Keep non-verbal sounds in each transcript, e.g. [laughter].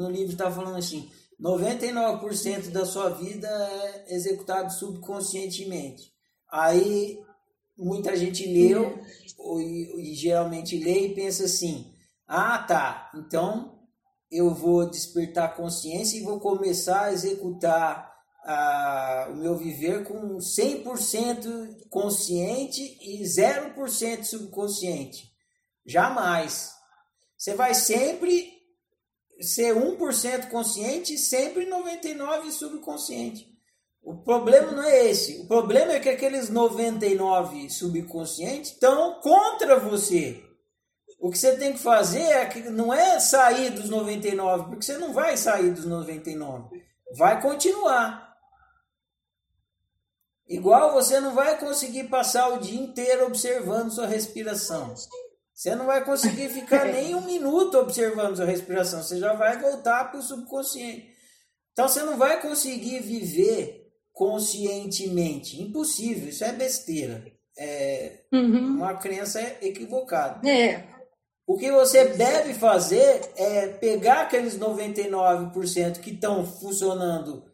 no livro está falando assim, 99% da sua vida é executado subconscientemente. Aí muita gente leu e, e geralmente lê e pensa assim: ah, tá, então eu vou despertar consciência e vou começar a executar ah, o meu viver com 100% consciente e 0% subconsciente. Jamais. Você vai sempre ser 1% consciente e sempre 99% subconsciente. O problema não é esse. O problema é que aqueles 99 subconscientes estão contra você. O que você tem que fazer é que não é sair dos 99, porque você não vai sair dos 99. Vai continuar. Igual você não vai conseguir passar o dia inteiro observando sua respiração. Você não vai conseguir ficar [laughs] nem um minuto observando sua respiração. Você já vai voltar para o subconsciente. Então você não vai conseguir viver conscientemente. Impossível, isso é besteira. É uhum. uma crença equivocada. É. O que você deve fazer é pegar aqueles 99% que estão funcionando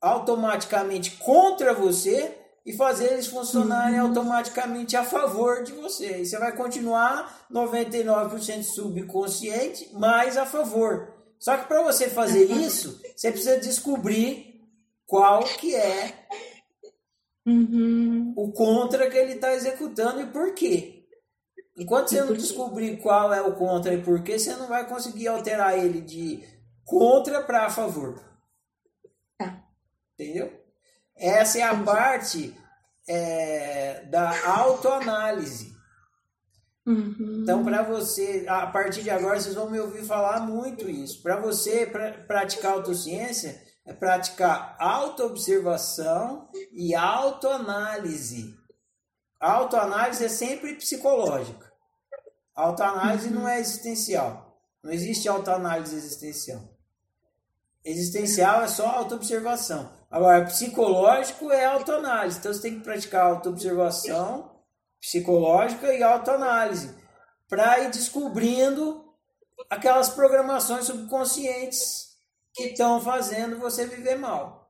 automaticamente contra você e fazer eles funcionarem uhum. automaticamente a favor de você. E você vai continuar 99% subconsciente, mas a favor. Só que para você fazer [laughs] isso, você precisa descobrir qual que é uhum. o contra que ele está executando e por quê. Enquanto você não descobrir qual é o contra e por quê, você não vai conseguir alterar ele de contra para a favor. Tá. Entendeu? Essa é a parte é, da autoanálise. Uhum. Então, para você, a partir de agora, vocês vão me ouvir falar muito isso. Para você pra, praticar autociência, é praticar autoobservação e autoanálise. Autoanálise é sempre psicológica. Autoanálise não é existencial. Não existe autoanálise existencial. Existencial é só autoobservação. Agora, psicológico é autoanálise. Então você tem que praticar autoobservação psicológica e autoanálise para ir descobrindo aquelas programações subconscientes que estão fazendo você viver mal.